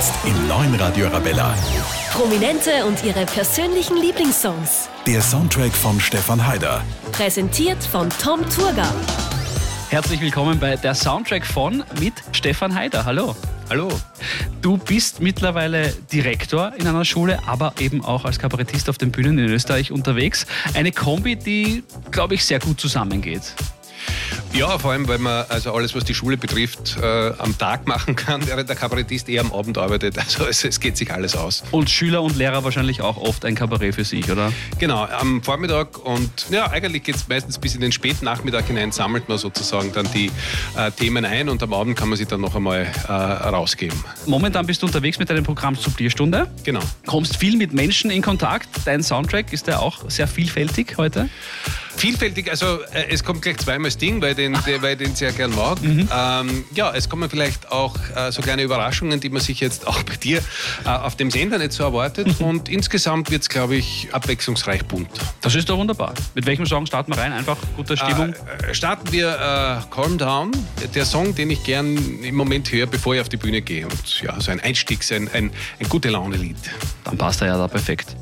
Jetzt im neuen Radio Arabella. Prominente und ihre persönlichen Lieblingssongs. Der Soundtrack von Stefan Haider. Präsentiert von Tom Turga. Herzlich willkommen bei der Soundtrack von mit Stefan Haider. Hallo. Hallo. Du bist mittlerweile Direktor in einer Schule, aber eben auch als Kabarettist auf den Bühnen in Österreich unterwegs. Eine Kombi, die, glaube ich, sehr gut zusammengeht. Ja, vor allem, weil man also alles, was die Schule betrifft, äh, am Tag machen kann, während der Kabarettist eher am Abend arbeitet. Also es, es, geht sich alles aus. Und Schüler und Lehrer wahrscheinlich auch oft ein Kabarett für sich, oder? Genau, am Vormittag und ja, eigentlich geht es meistens bis in den späten Nachmittag hinein, sammelt man sozusagen dann die äh, Themen ein und am Abend kann man sie dann noch einmal äh, rausgeben. Momentan bist du unterwegs mit deinem Programm Sublierstunde. Genau. Kommst viel mit Menschen in Kontakt. Dein Soundtrack ist ja auch sehr vielfältig heute. Vielfältig, also äh, es kommt gleich zweimal das Ding, weil, den, der, weil ich den sehr gern mag. Mhm. Ähm, ja, es kommen vielleicht auch äh, so kleine Überraschungen, die man sich jetzt auch bei dir äh, auf dem Sender nicht so erwartet. Mhm. Und insgesamt wird es, glaube ich, abwechslungsreich bunt. Das ist doch wunderbar. Mit welchem Song starten wir rein? Einfach gute Stimmung? Äh, starten wir äh, Calm Down, der Song, den ich gern im Moment höre, bevor ich auf die Bühne gehe. Und ja, so ein Einstieg, ein, ein, ein gute Laune-Lied. Dann passt er ja da perfekt.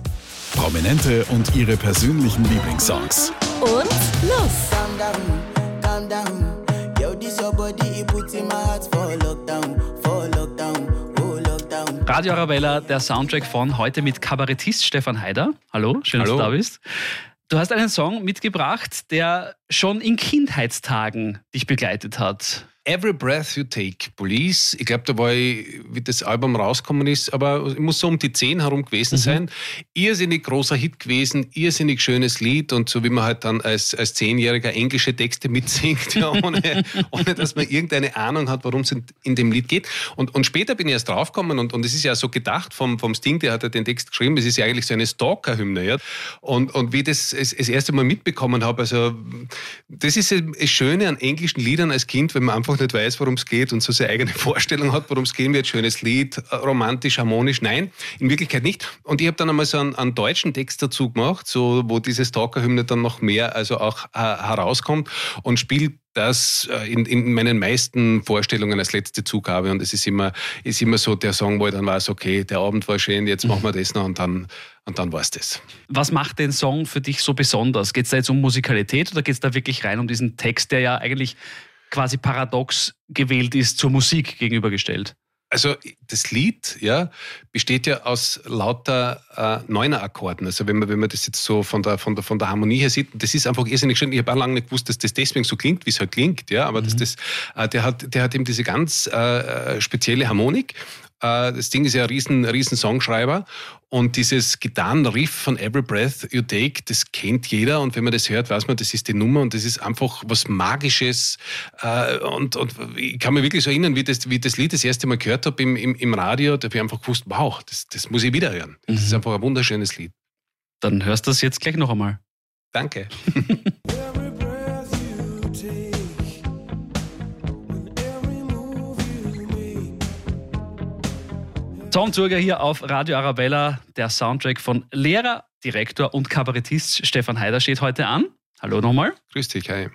Prominente und ihre persönlichen Lieblingssongs. Und los! Calm down, calm down. Yo, this your body, it puts in my heart for lockdown, for lockdown, oh lockdown. Radio Arabella, der Soundtrack von heute mit Kabarettist Stefan Haider. Hallo, schön, Hallo. dass du da bist. Du hast einen Song mitgebracht, der schon in Kindheitstagen dich begleitet hat. Every Breath You Take, Police. Ich glaube, da war ich, wie das Album rausgekommen ist, aber es muss so um die 10 herum gewesen Mhm. sein. Irrsinnig großer Hit gewesen, irrsinnig schönes Lied und so wie man halt dann als, als Zehnjähriger englische Texte mitsingt, ja, ohne, ohne dass man irgendeine Ahnung hat, worum es in, in dem Lied geht. Und, und später bin ich erst draufgekommen und, und es ist ja so gedacht vom, vom Sting, der hat ja den Text geschrieben, es ist ja eigentlich so eine Stalker-Hymne. Ja? Und, und wie ich das das das erste Mal mitbekommen habe, also das ist das Schöne an englischen Liedern als Kind, wenn man einfach nicht weiß, worum es geht und so seine eigene Vorstellung hat, worum es gehen wird. Schönes Lied, äh, romantisch, harmonisch. Nein, in Wirklichkeit nicht. Und ich habe dann einmal so einen, einen deutschen Text dazu gemacht, so, wo diese Stalker-Hymne dann noch mehr also auch äh, herauskommt und spielt das äh, in, in meinen meisten Vorstellungen als letzte Zugabe. Und es ist immer, ist immer so der Song, wo ich dann weiß, okay, der Abend war schön, jetzt machen wir das noch und dann, und dann war es das. Was macht den Song für dich so besonders? Geht es da jetzt um Musikalität oder geht es da wirklich rein um diesen Text, der ja eigentlich quasi paradox gewählt ist zur Musik gegenübergestellt? Also das Lied ja, besteht ja aus lauter äh, Neuner-Akkorden. Also wenn man, wenn man das jetzt so von der, von, der, von der Harmonie her sieht, das ist einfach irrsinnig schön. Ich habe auch lange nicht gewusst, dass das deswegen so klingt, wie es halt klingt. Ja, aber dass das, äh, der, hat, der hat eben diese ganz äh, spezielle Harmonik. Äh, das Ding ist ja ein riesen, riesen Songschreiber. Und dieses Gitarrenriff von Every Breath You Take, das kennt jeder. Und wenn man das hört, weiß man, das ist die Nummer und das ist einfach was Magisches. Äh, Und, und ich kann mich wirklich so erinnern, wie das, wie ich das Lied das erste Mal gehört habe im, im, im Radio. Da habe ich einfach gewusst, wow, das, das muss ich wieder hören. Das ist einfach ein wunderschönes Lied. Dann hörst du das jetzt gleich noch einmal. Danke. Tom Zurger hier auf Radio Arabella. Der Soundtrack von Lehrer, Direktor und Kabarettist Stefan Haider steht heute an. Hallo nochmal. Grüß dich, hi.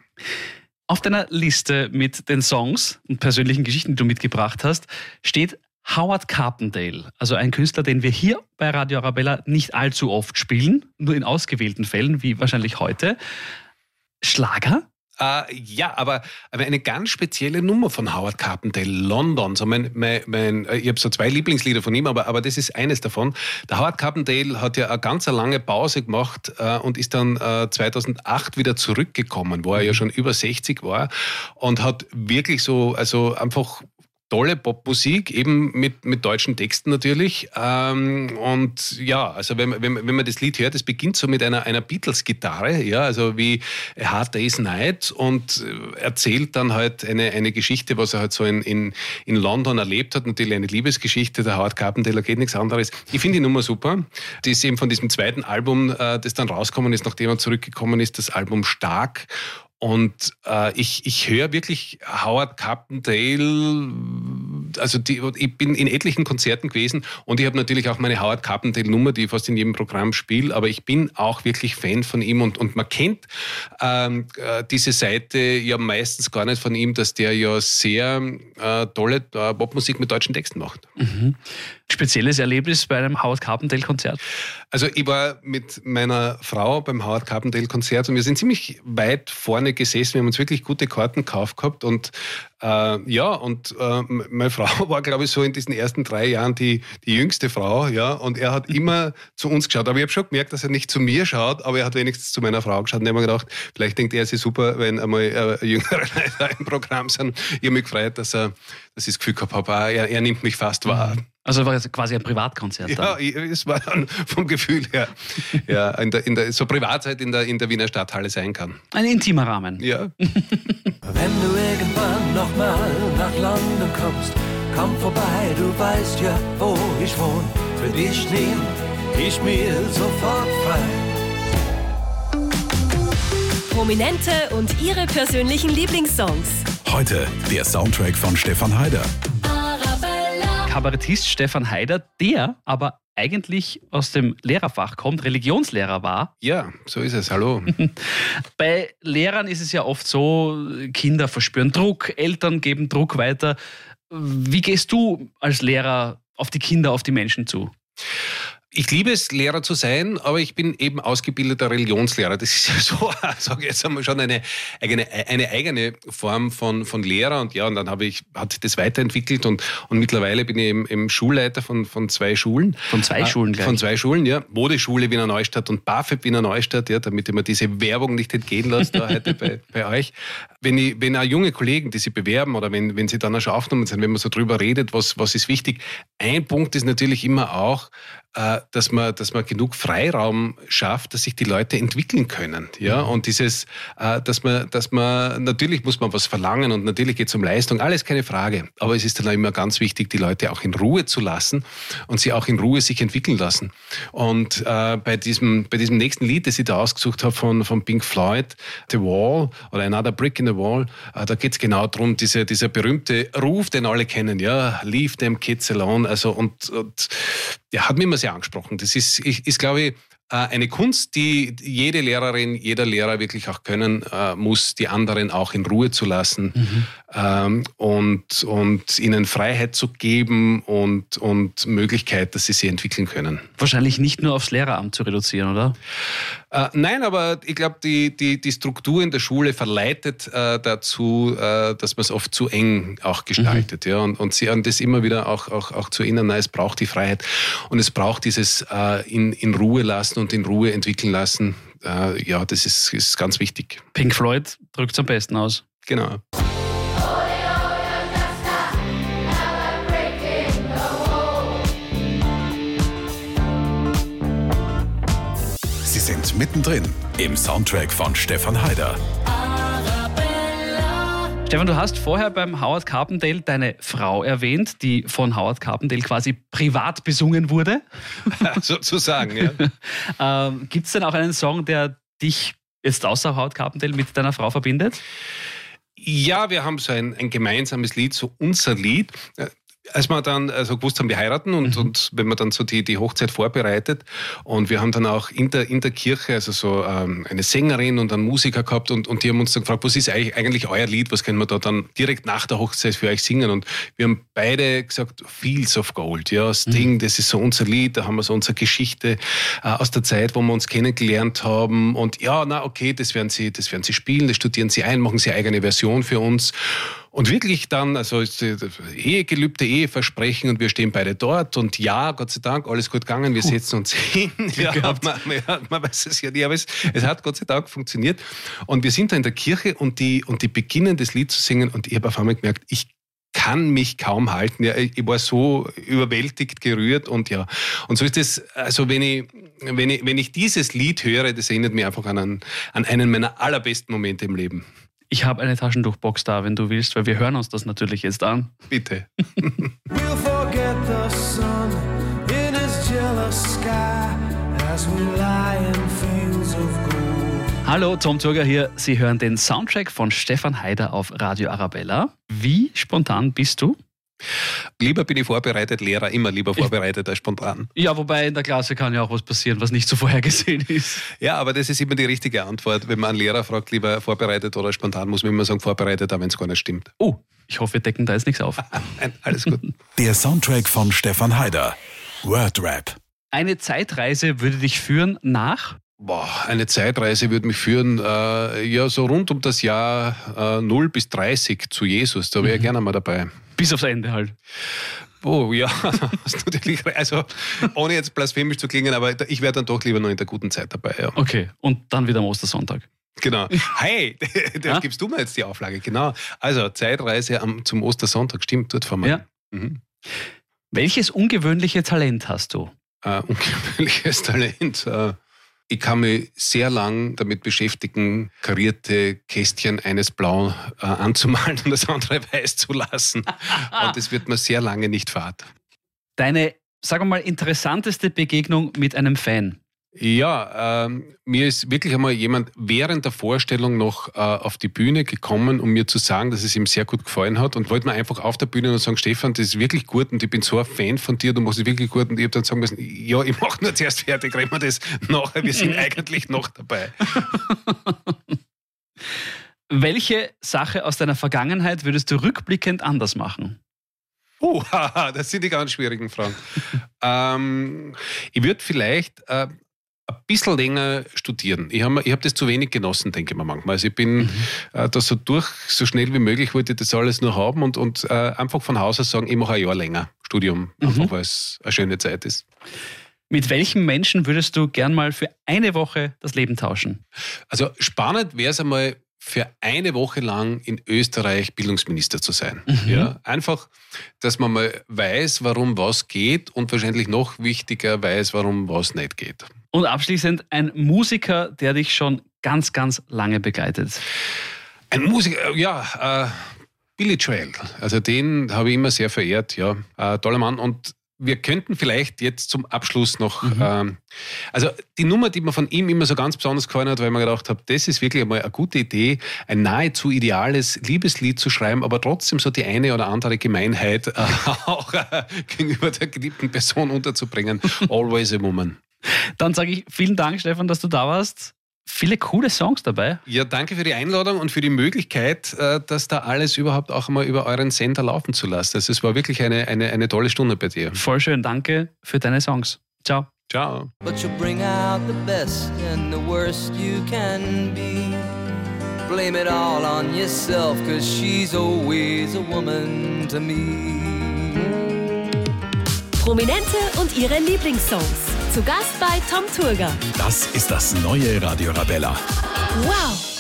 Auf deiner Liste mit den Songs und persönlichen Geschichten, die du mitgebracht hast, steht Howard Carpendale, also ein Künstler, den wir hier bei Radio Arabella nicht allzu oft spielen, nur in ausgewählten Fällen, wie wahrscheinlich heute. Schlager? Äh, ja, aber, aber eine ganz spezielle Nummer von Howard Carpendale, London. So mein, mein, mein, äh, ich habe so zwei Lieblingslieder von ihm, aber, aber das ist eines davon. Der Howard Carpendale hat ja eine ganz lange Pause gemacht äh, und ist dann äh, 2008 wieder zurückgekommen, wo er ja schon über 60 war und hat wirklich so, also einfach tolle Popmusik, eben mit, mit deutschen Texten natürlich. Ähm, und ja, also wenn, man- wenn, wenn man das Lied hört, es beginnt so mit einer, einer Beatles-Gitarre, ja, also wie Hard Day's Night und äh, erzählt dann halt eine, eine Geschichte, was er halt so in, in, in London erlebt hat. Natürlich eine Liebesgeschichte, der Howard Carpenter geht nichts anderes. Ich finde die Nummer super. Die ist eben von diesem zweiten Album, äh, das dann rausgekommen ist, nachdem er zurückgekommen ist, das Album Stark. Und äh, ich, ich höre wirklich Howard Carpendale also die, ich bin in etlichen Konzerten gewesen und ich habe natürlich auch meine Howard Carpendale Nummer, die ich fast in jedem Programm spiele, aber ich bin auch wirklich Fan von ihm und, und man kennt ähm, äh, diese Seite ja meistens gar nicht von ihm, dass der ja sehr äh, tolle äh, Popmusik mit deutschen Texten macht. Mhm. Spezielles Erlebnis bei einem Howard Carpendale Konzert? Also ich war mit meiner Frau beim Howard Carpendale Konzert und wir sind ziemlich weit vorne gesessen. Wir haben uns wirklich gute Karten gekauft gehabt und äh, ja, und äh, meine Frau war, glaube ich, so in diesen ersten drei Jahren die, die jüngste Frau, ja, und er hat immer zu uns geschaut. Aber ich habe schon gemerkt, dass er nicht zu mir schaut, aber er hat wenigstens zu meiner Frau geschaut und ich habe mir gedacht, vielleicht denkt er, es ist super, wenn einmal äh, jüngere Leute im Programm sind. Ich habe mich gefreut, dass, er, dass ich das Gefühl gehabt habe, ah, er, er nimmt mich fast wahr. Mhm. Also war es quasi ein Privatkonzert. Ja, dann. es war dann vom Gefühl her, ja, in der, in der, so Privatzeit in der, in der Wiener Stadthalle sein kann. Ein intimer Rahmen. Ja. Wenn du irgendwann nochmal nach London kommst, komm vorbei, du weißt ja, wo ich wohne. Für dich nehm ich mir sofort frei. Prominente und ihre persönlichen Lieblingssongs. Heute der Soundtrack von Stefan Heider. Kabarettist Stefan Heider, der aber eigentlich aus dem Lehrerfach kommt, Religionslehrer war. Ja, so ist es. Hallo. Bei Lehrern ist es ja oft so, Kinder verspüren Druck, Eltern geben Druck weiter. Wie gehst du als Lehrer auf die Kinder, auf die Menschen zu? Ich liebe es, Lehrer zu sein, aber ich bin eben ausgebildeter Religionslehrer. Das ist ja so, sage ich jetzt einmal schon eine eigene, eine eigene Form von, von Lehrer. Und ja, und dann habe ich, hat sich das weiterentwickelt und, und mittlerweile bin ich eben, eben Schulleiter von, von zwei Schulen. Von zwei Schulen gleich? Von zwei Schulen, ja. Modeschule Wiener Neustadt und BAföG Wiener Neustadt, ja, damit ich mir diese Werbung nicht entgehen lasse da heute bei, bei euch. Wenn, ich, wenn auch junge Kollegen, die sich bewerben oder wenn, wenn sie dann auch schon aufgenommen sind, wenn man so drüber redet, was, was ist wichtig. Ein Punkt ist natürlich immer auch, äh, dass man, dass man genug Freiraum schafft, dass sich die Leute entwickeln können. Ja, mhm. und dieses, äh, dass man, dass man, natürlich muss man was verlangen und natürlich geht es um Leistung, alles keine Frage. Aber es ist dann immer ganz wichtig, die Leute auch in Ruhe zu lassen und sie auch in Ruhe sich entwickeln lassen. Und äh, bei diesem, bei diesem nächsten Lied, das ich da ausgesucht habe von, von Pink Floyd, The Wall oder Another Brick in the Wall, äh, da geht es genau darum, diese, dieser berühmte Ruf, den alle kennen, ja, leave them kids alone. Also und, und der hat mich immer sehr angesprochen. Das ist, ist, ist glaube ich, äh, eine Kunst, die jede Lehrerin, jeder Lehrer wirklich auch können äh, muss, die anderen auch in Ruhe zu lassen mhm. Ähm, und, und ihnen Freiheit zu geben und, und Möglichkeit, dass sie sich entwickeln können. Wahrscheinlich nicht nur aufs Lehreramt zu reduzieren, oder? Äh, nein, aber ich glaube, die, die, die Struktur in der Schule verleitet äh, dazu, äh, dass man es oft zu eng auch gestaltet. Mhm. Ja? Und, und sie an das immer wieder auch, auch, auch zu erinnern, nein, es braucht die Freiheit und es braucht dieses äh, in, in Ruhe lassen und in Ruhe entwickeln lassen. Äh, ja, das ist, ist ganz wichtig. Pink Floyd drückt es am besten aus. Genau. Sind mittendrin im Soundtrack von Stefan Heider. Stefan, du hast vorher beim Howard Carpendale deine Frau erwähnt, die von Howard Carpendale quasi privat besungen wurde. Sozusagen, ja. ähm, Gibt es denn auch einen Song, der dich jetzt außer Howard Carpendale mit deiner Frau verbindet? Ja, wir haben so ein, ein gemeinsames Lied, so unser Lied als wir dann also gewusst haben, wir heiraten und, mhm. und wenn man dann so die, die Hochzeit vorbereitet und wir haben dann auch in der, in der Kirche also so ähm, eine Sängerin und einen Musiker gehabt und, und die haben uns dann gefragt, was ist eigentlich, eigentlich euer Lied, was können wir da dann direkt nach der Hochzeit für euch singen und wir haben beide gesagt, Fields of Gold, ja, Sting, mhm. das ist so unser Lied, da haben wir so unsere Geschichte äh, aus der Zeit, wo wir uns kennengelernt haben und ja, na okay, das werden sie, das werden sie spielen, das studieren sie ein, machen sie eigene Version für uns und wirklich dann, also Ehegelübde, Eheversprechen und wir stehen beide dort und ja, Gott sei Dank, alles gut gegangen, wir setzen uns hin. Ja, man, man, man, weiß es ja nicht, aber es, es, hat Gott sei Dank funktioniert. Und wir sind da in der Kirche und die, und die beginnen das Lied zu singen und ich habe auf einmal gemerkt, ich kann mich kaum halten. Ja, ich war so überwältigt, gerührt und ja. Und so ist es, also wenn ich, wenn ich, wenn ich dieses Lied höre, das erinnert mich einfach an einen, an einen meiner allerbesten Momente im Leben. Ich habe eine Taschentuchbox da, wenn du willst, weil wir hören uns das natürlich jetzt an. Bitte. we'll forget the sun in his jealous sky as we lie in fields of gold. Hallo, Tom Turger hier. Sie hören den Soundtrack von Stefan Heider auf Radio Arabella. Wie spontan bist du? Lieber bin ich vorbereitet, Lehrer immer lieber vorbereitet als spontan. Ja, wobei in der Klasse kann ja auch was passieren, was nicht so vorhergesehen ist. Ja, aber das ist immer die richtige Antwort. Wenn man einen Lehrer fragt, lieber vorbereitet oder spontan, muss man immer sagen vorbereitet, auch wenn es gar nicht stimmt. Oh, ich hoffe, wir decken da jetzt nichts auf. Nein, alles gut. Der Soundtrack von Stefan Heider. Wordrap. Eine Zeitreise würde dich führen nach? Boah, eine Zeitreise würde mich führen, äh, ja, so rund um das Jahr äh, 0 bis 30 zu Jesus. Da wäre ich gerne mal dabei. Bis aufs Ende halt. Oh ja, natürlich, also ohne jetzt blasphemisch zu klingen, aber ich wäre dann doch lieber noch in der guten Zeit dabei. Ja. Okay, und dann wieder am Ostersonntag. Genau. Hey, da gibst du mir jetzt die Auflage. Genau. Also Zeitreise am, zum Ostersonntag, stimmt, dort fahren wir. Ja. Mhm. Welches ungewöhnliche Talent hast du? Äh, ungewöhnliches Talent. Äh, ich kann mich sehr lang damit beschäftigen, karierte Kästchen eines blau äh, anzumalen und das andere weiß zu lassen. Und das wird mir sehr lange nicht fad. Deine, sagen wir mal, interessanteste Begegnung mit einem Fan? Ja, ähm, mir ist wirklich einmal jemand während der Vorstellung noch äh, auf die Bühne gekommen, um mir zu sagen, dass es ihm sehr gut gefallen hat und wollte mir einfach auf der Bühne noch sagen, Stefan, das ist wirklich gut und ich bin so ein Fan von dir, du machst es wirklich gut und ich habe dann sagen müssen, ja, ich mache nur zuerst fertig, reden wir das nachher, wir sind eigentlich noch dabei. Welche Sache aus deiner Vergangenheit würdest du rückblickend anders machen? Oh, das sind die ganz schwierigen Fragen. ähm, ich würde vielleicht äh, bisschen länger studieren. Ich habe hab das zu wenig genossen, denke ich mir manchmal. Also ich bin äh, da so durch, so schnell wie möglich wollte ich das alles nur haben und, und äh, einfach von Haus aus sagen, ich mache ein Jahr länger Studium, einfach weil es eine schöne Zeit ist. Mit welchem Menschen würdest du gern mal für eine Woche das Leben tauschen? Also spannend wäre es einmal, für eine Woche lang in Österreich Bildungsminister zu sein. Ja, einfach, dass man mal weiß, warum was geht und wahrscheinlich noch wichtiger weiß, warum was nicht geht. Und abschließend ein Musiker, der dich schon ganz, ganz lange begleitet. Ein Musiker, ja, äh, Billy Joel. Also den habe ich immer sehr verehrt, ja. Äh, toller Mann. Und wir könnten vielleicht jetzt zum Abschluss noch, ähm, also die Nummer, die mir von ihm immer so ganz besonders gefallen hat, weil mir gedacht habe, das ist wirklich einmal eine gute Idee, ein nahezu ideales Liebeslied zu schreiben, aber trotzdem so die eine oder andere Gemeinheit äh, auch äh, gegenüber der geliebten Person unterzubringen. Always a woman. Dann sage ich vielen Dank, Stefan, dass du da warst. Viele coole Songs dabei. Ja, danke für die Einladung und für die Möglichkeit, äh, das da alles überhaupt auch mal über euren Sender laufen zu lassen. Also es war wirklich eine, eine, eine tolle Stunde bei dir. Voll schön. Danke für deine Songs. Ciao. Ciao. But you bring out the best and the worst you can be. Blame it all on yourself, cause she's always a woman to me. Prominente und ihre Lieblingssongs. Zu Gast bei Tom Turger. Das ist das neue Radio Rabella. Wow!